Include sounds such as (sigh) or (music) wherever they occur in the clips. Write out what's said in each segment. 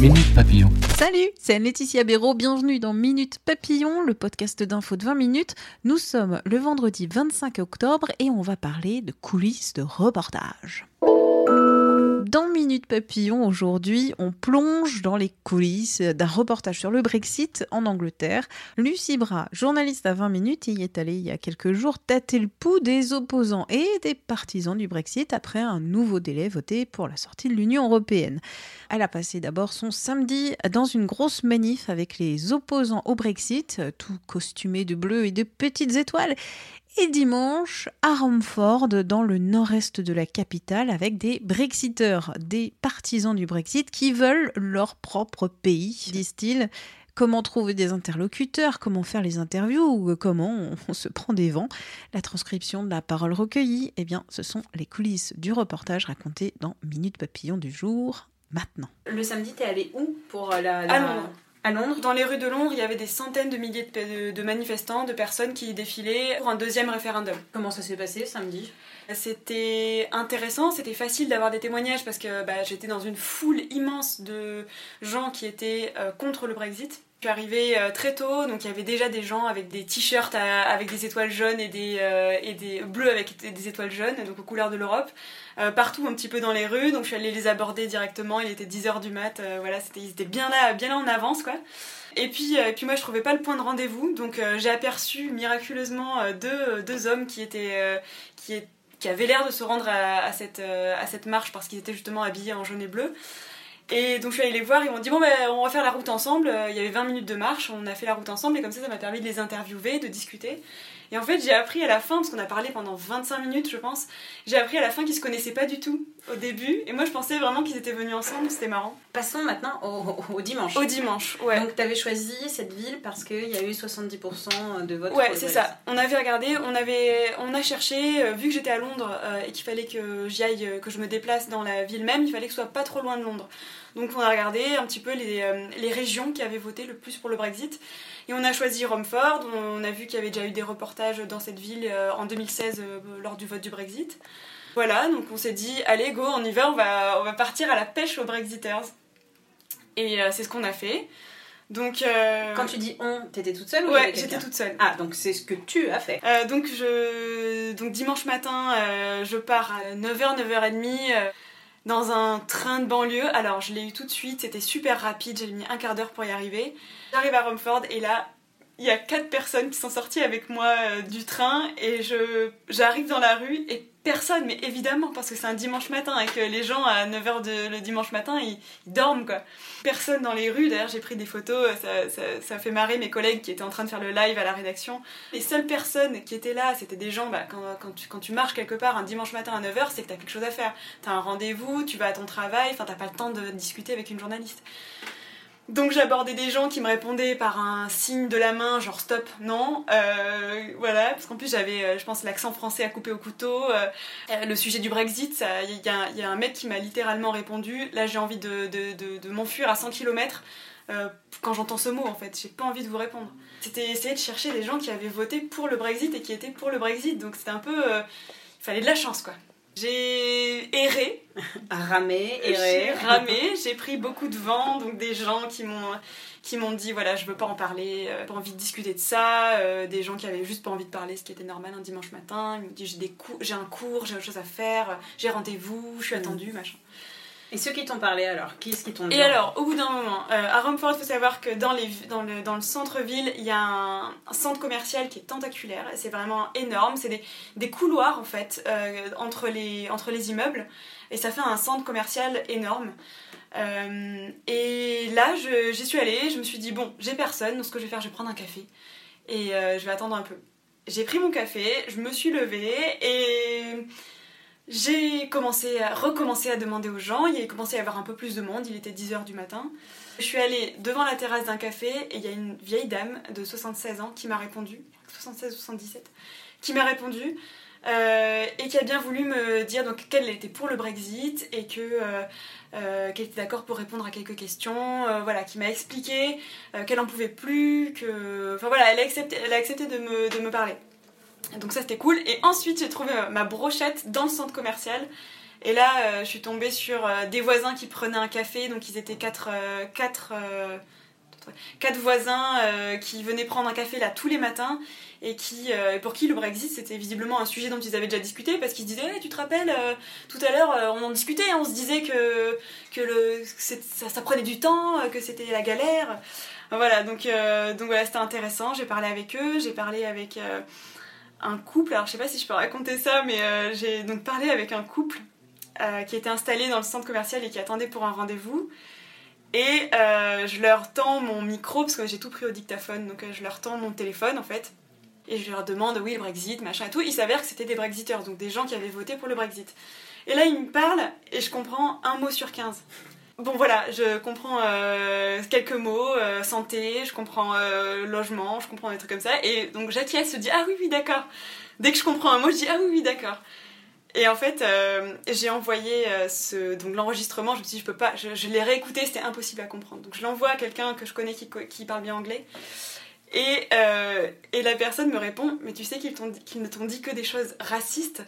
Minute Papillon. Salut, c'est Laetitia Béraud, bienvenue dans Minute Papillon, le podcast d'info de 20 minutes. Nous sommes le vendredi 25 octobre et on va parler de coulisses de reportage. Dans Minute Papillon, aujourd'hui, on plonge dans les coulisses d'un reportage sur le Brexit en Angleterre. Lucie Bras, journaliste à 20 minutes, y est allée il y a quelques jours tâter le pouls des opposants et des partisans du Brexit après un nouveau délai voté pour la sortie de l'Union européenne? Elle a passé d'abord son samedi dans une grosse manif avec les opposants au Brexit, tout costumés de bleu et de petites étoiles et dimanche à Romford, dans le nord-est de la capitale, avec des Brexiteurs, des partisans du Brexit qui veulent leur propre pays, disent-ils. Comment trouver des interlocuteurs, comment faire les interviews, comment on se prend des vents? La transcription de la parole recueillie, eh bien, ce sont les coulisses du reportage raconté dans Minute Papillon du jour, maintenant. Le samedi, t'es allé où pour la, la... À Londres Dans les rues de Londres, il y avait des centaines de milliers de, de manifestants, de personnes qui défilaient pour un deuxième référendum. Comment ça s'est passé samedi? C'était intéressant, c'était facile d'avoir des témoignages parce que bah, j'étais dans une foule immense de gens qui étaient euh, contre le Brexit. Je suis arrivée euh, très tôt, donc il y avait déjà des gens avec des t-shirts avec des étoiles jaunes et des, euh, et des bleus avec des étoiles jaunes, donc aux couleurs de l'Europe, euh, partout un petit peu dans les rues. Donc je suis allée les aborder directement. Il était 10h du mat, voilà, c'était, ils étaient bien là, bien là en avance, quoi. Et puis, puis moi je trouvais pas le point de rendez-vous, donc j'ai aperçu miraculeusement deux, deux hommes qui étaient qui, qui avaient l'air de se rendre à, à cette, à cette marche parce qu'ils étaient justement habillés en jaune et bleu. Et donc je suis allée les voir, ils m'ont dit bon ben on va faire la route ensemble, il y avait 20 minutes de marche, on a fait la route ensemble. Et comme ça ça m'a permis de les interviewer, de discuter. Et en fait j'ai appris à la fin, parce qu'on a parlé pendant 25 minutes je pense, j'ai appris à la fin qu'ils se connaissaient pas du tout au début et moi je pensais vraiment qu'ils étaient venus ensemble, c'était marrant. Passons maintenant au, au dimanche. Au dimanche, ouais. Donc t'avais choisi cette ville parce qu'il y a eu 70% de votes. Ouais c'est ça, on avait regardé, on, avait, on a cherché, euh, vu que j'étais à Londres euh, et qu'il fallait que j'y aille, euh, que je me déplace dans la ville même, il fallait que ce soit pas trop loin de Londres. Donc on a regardé un petit peu les, euh, les, régions qui avaient voté le plus pour le Brexit. Et on a choisi Romford. On a vu qu'il y avait déjà eu des reportages dans cette ville euh, en 2016 euh, lors du vote du Brexit. Voilà, donc on s'est dit, allez, go, on y va, on va, on va partir à la pêche aux Brexiters. Et c'est ce qu'on a fait. Donc, Quand tu dis on, t'étais toute seule ou Ouais, j'étais toute seule. Ah, donc c'est ce que tu as fait. donc, je... donc dimanche matin, je pars à 9h, 9h30 dans un train de banlieue. Alors je l'ai eu tout de suite, c'était super rapide, j'ai mis un quart d'heure pour y arriver. J'arrive à Romford et là, il y a quatre personnes qui sont sorties avec moi euh, du train et je j'arrive dans la rue et personne, mais évidemment, parce que c'est un dimanche matin et que les gens à 9h de, le dimanche matin, ils, dorment quoi. Personne dans les rues, d'ailleurs j'ai pris des photos, ça, ça, fait marrer mes collègues qui étaient en train de faire le live à la rédaction. Les seules personnes qui étaient là, c'était des gens, bah, quand, quand tu marches quelque part un dimanche matin à 9h, c'est que t'as quelque chose à faire. T'as un rendez-vous, tu vas à ton travail, enfin t'as pas le temps de discuter avec une journaliste. Donc j'abordais des gens qui me répondaient par un signe de la main, genre stop, non. Euh, voilà, parce qu'en plus j'avais, euh, je pense, l'accent français à couper au couteau. Euh, le sujet du Brexit, il y, a un mec qui m'a littéralement répondu, là j'ai envie de m'enfuir à 100 km. quand j'entends ce mot en fait, j'ai pas envie de vous répondre. C'était essayer de chercher des gens qui avaient voté pour le Brexit et qui étaient pour le Brexit, donc c'était un peu... il fallait de la chance quoi. J'ai erré. (laughs) ramé, erré. J'ai ramé, j'ai pris beaucoup de vent, donc des gens qui m'ont qui m'ont dit voilà je veux pas en parler, euh, pas envie de discuter de ça, euh, des gens qui avaient juste pas envie de parler, ce qui était normal un dimanche matin, ils m'ont dit j'ai des j'ai un cours, j'ai autre chose à faire, j'ai rendez-vous, je suis Mm. attendue, machin. Et ceux qui t'ont parlé alors, qui est-ce qui t'ont dit Et alors, au bout d'un moment, euh, à Romford, il faut savoir que dans, les, dans le, dans le centre-ville, il y a un, un, centre commercial qui est tentaculaire. C'est vraiment énorme. C'est des, des, couloirs, en fait, euh, entre, les, entre les immeubles. Et ça fait un centre commercial énorme. Euh, et là, j'y suis allée. Je me suis dit, bon, j'ai personne. Donc, ce que je vais faire, je vais prendre un café. Et je vais attendre un peu. J'ai pris mon café, je me suis levée et j'ai commencé à recommencer à demander aux gens, il a commencé à y avoir un peu plus de monde, il était 10h du matin. Je suis allée devant la terrasse d'un café et il y a une vieille dame de 76 ans qui m'a répondu, 76 ou 77, qui m'a répondu euh, et qui a bien voulu me dire qu'elle était pour le Brexit et que euh, euh, qu'elle était d'accord pour répondre à quelques questions, voilà, qui m'a expliqué qu'elle en pouvait plus, que, enfin voilà, elle a accepté, elle a accepté de me, de me parler. Donc ça c'était cool. Et ensuite j'ai trouvé ma brochette dans le centre commercial. Et là, euh, je suis tombée sur euh, des voisins qui prenaient un café, donc ils étaient quatre, euh, quatre, euh, quatre voisins euh, qui venaient prendre un café là tous les matins. Et qui, euh, pour qui le Brexit c'était visiblement un sujet dont ils avaient déjà discuté. Parce qu'ils se disaient Hey, tu te rappelles euh, tout à l'heure euh, on en discutait hein, on se disait que, que, le, ça, ça prenait du temps euh, que c'était la galère. Voilà. Donc, euh, donc voilà c'était intéressant. J'ai parlé avec eux. J'ai parlé avec euh, un couple alors je sais pas si je peux raconter ça mais euh, j'ai donc parlé avec un couple euh, qui était installé dans le centre commercial et qui attendait pour un rendez-vous et euh, je leur tends mon micro, parce que j'ai tout pris au dictaphone, donc je leur tends mon téléphone en fait. Et je leur demande, oui, le Brexit, machin et tout. Il s'avère que c'était des Brexiteurs, donc des gens qui avaient voté pour le Brexit. Et là, ils me parlent et je comprends un mot sur 15. Bon voilà, je comprends euh, quelques mots, euh, santé, je comprends euh, logement, je comprends des trucs comme ça. Et donc j'acquiesce, je dis, ah oui, oui, d'accord. Dès que je comprends un mot, je dis, ah oui, oui, d'accord. Et en fait, j'ai envoyé ce, donc l'enregistrement. Je me suis dit, je peux pas. Je, je l'ai réécouté, c'était impossible à comprendre. Donc je l'envoie à quelqu'un que je connais qui, qui parle bien anglais. Et, et la personne me répond, mais tu sais qu'ils, dit- ne t'ont dit que des choses racistes.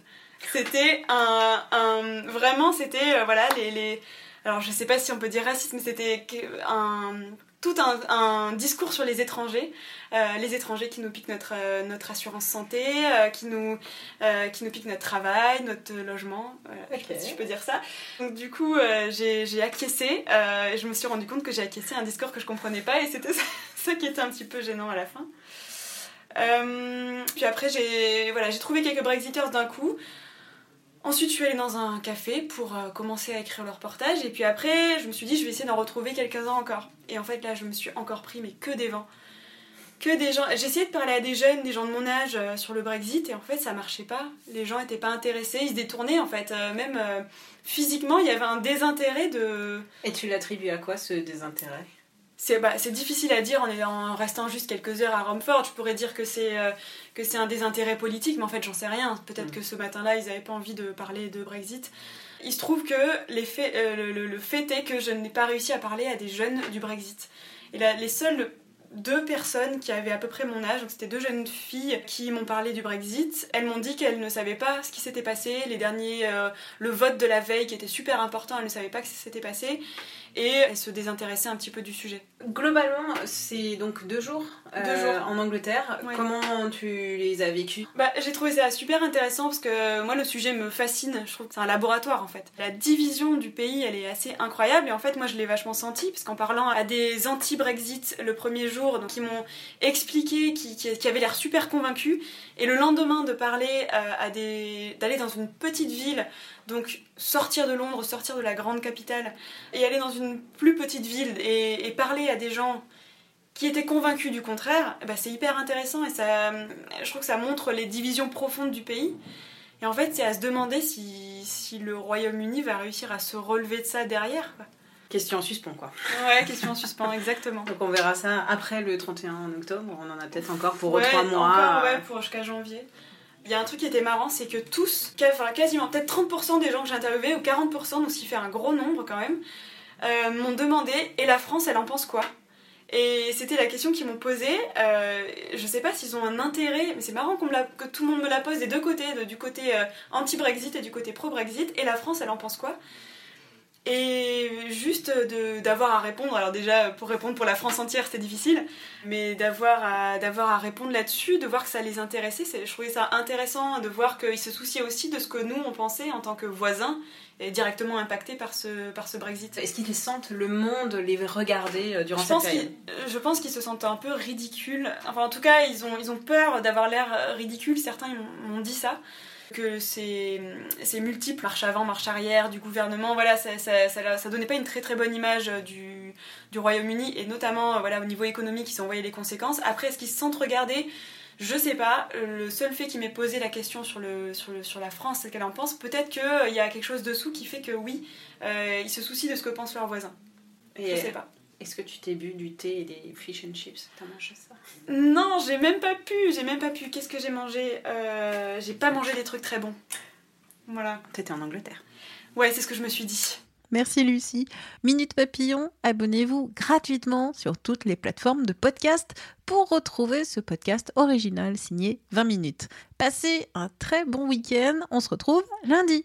C'était un, un- vraiment, c'était voilà les, alors je sais pas si on peut dire raciste, mais c'était un tout un, un discours sur les étrangers, euh, les étrangers qui nous piquent notre, euh, notre assurance santé, euh, qui, nous, qui nous piquent notre travail, notre logement, voilà, je sais pas Ok. si je peux dire ça. Donc du coup, j'ai acquiescé, et je me suis rendu compte que j'ai acquiescé un discours que je comprenais pas, et c'était (laughs) ça, ça qui était un petit peu gênant à la fin. Puis après, j'ai voilà, j'ai trouvé quelques Brexiters d'un coup. Ensuite, je suis allée dans un café pour euh, commencer à écrire le reportage. Et puis après, je me suis dit, je vais essayer d'en retrouver quelques-uns encore. Et en fait, là, je me suis encore pris, mais que des vents. Que des gens. J'ai de parler à des jeunes, des gens de mon âge euh, sur le Brexit, et en fait, ça marchait pas. Les gens étaient pas intéressés, ils se détournaient, en fait. Euh, même physiquement, il y avait un désintérêt de. Et tu l'attribues à quoi ce désintérêt? C'est bah, c'est difficile à dire en, en restant juste quelques heures à Romford. Je pourrais dire que c'est euh, que c'est un désintérêt politique, mais en fait, j'en sais rien. Peut-être Mm. que ce matin-là, ils n'avaient pas envie de parler de Brexit. Il se trouve que les faits, euh, le, le- le fait est que je n'ai pas réussi à parler à des jeunes du Brexit. Et là, les seules deux personnes qui avaient à peu près mon âge, donc c'était deux jeunes filles qui m'ont parlé du Brexit. Elles m'ont dit qu'elles ne savaient pas ce qui s'était passé, les derniers, euh, le vote de la veille qui était super important, elles ne savaient pas que ça s'était passé, et elles se désintéressaient un petit peu du sujet. Globalement, c'est donc deux jours, euh, Deux jours. en Angleterre. Ouais. Comment tu les as vécus Bah, j'ai trouvé ça super intéressant parce que moi le sujet me fascine. Je trouve que c'est un laboratoire en fait. La division du pays elle est assez incroyable et en fait moi je l'ai vachement senti parce qu'en parlant à des anti-Brexit le premier jour, donc qui m'ont expliqué, qui, qui, qui avaient l'air super convaincus et le lendemain de parler euh, à des, d'aller dans une petite ville, donc sortir de Londres, sortir de la grande capitale et aller dans une plus petite ville et, et parler à des gens qui étaient convaincus du contraire, bah, c'est hyper intéressant et ça, je trouve que ça montre les divisions profondes du pays. Et en fait, c'est à se demander si, si le Royaume-Uni va réussir à se relever de ça derrière. Quoi. Question en suspens, quoi. Ouais, question en suspens, exactement. (laughs) Donc on verra ça après le 31 octobre. On en a peut-être encore pour ouais, trois mois. Encore, ouais, pour jusqu'à janvier. Il y a un truc qui était marrant, c'est que tous, enfin, quasiment peut-être 30% des gens que j'ai interviewés, ou 40%, donc ce qui fait un gros nombre quand même, euh, m'ont demandé Et la France, elle en pense quoi? Et c'était la question qu'ils m'ont posée. Euh, je sais pas s'ils ont un intérêt, mais c'est marrant que tout le monde me la pose des deux côtés, du côté euh, anti-Brexit et du côté pro-Brexit. Et la France, elle en pense quoi? Et juste d'avoir à répondre, alors déjà pour répondre pour la France entière c'était difficile, mais d'avoir à, à répondre là-dessus, de voir que ça les intéressait, c'est- je trouvais ça intéressant de voir qu'ils se souciaient aussi de ce que nous on pensait en tant que voisins et directement impactés par ce, par ce Brexit. Est-ce qu'ils sentent le monde les regarder euh, durant Je cette période? je pense qu'ils se sentent un peu ridicules. Enfin, en tout cas, ils ont, ils ont peur d'avoir l'air ridicule. Certains m'ont dit ça. Que ces, ces multiples marches avant, marches arrière du gouvernement, voilà, ça, ça, ça, ça donnait pas une très très bonne image du, du Royaume-Uni et notamment voilà, au niveau économique, ils ont envoyé les conséquences. Après, est-ce qu'ils se sentent regardés? Je sais pas, le seul fait qu'il m'ait posé la question sur, le, sur, le, sur la France, c'est qu'elle en pense, peut-être qu'il y a quelque chose dessous qui fait que oui, euh, ils se soucient de ce que pensent leurs voisins. Je Et sais pas. Est-ce que tu t'es bu du thé et des fish and chips T'as mangé ça Non, j'ai même pas pu, j'ai même pas pu. Qu'est-ce que j'ai mangé? Euh, J'ai pas mangé des trucs très bons. Voilà. T'étais en Angleterre. Ouais, c'est ce que je me suis dit. Merci Lucie. Minute Papillon, abonnez-vous gratuitement sur toutes les plateformes de podcast pour retrouver ce podcast original signé 20 minutes. Passez un très bon week-end, on se retrouve lundi.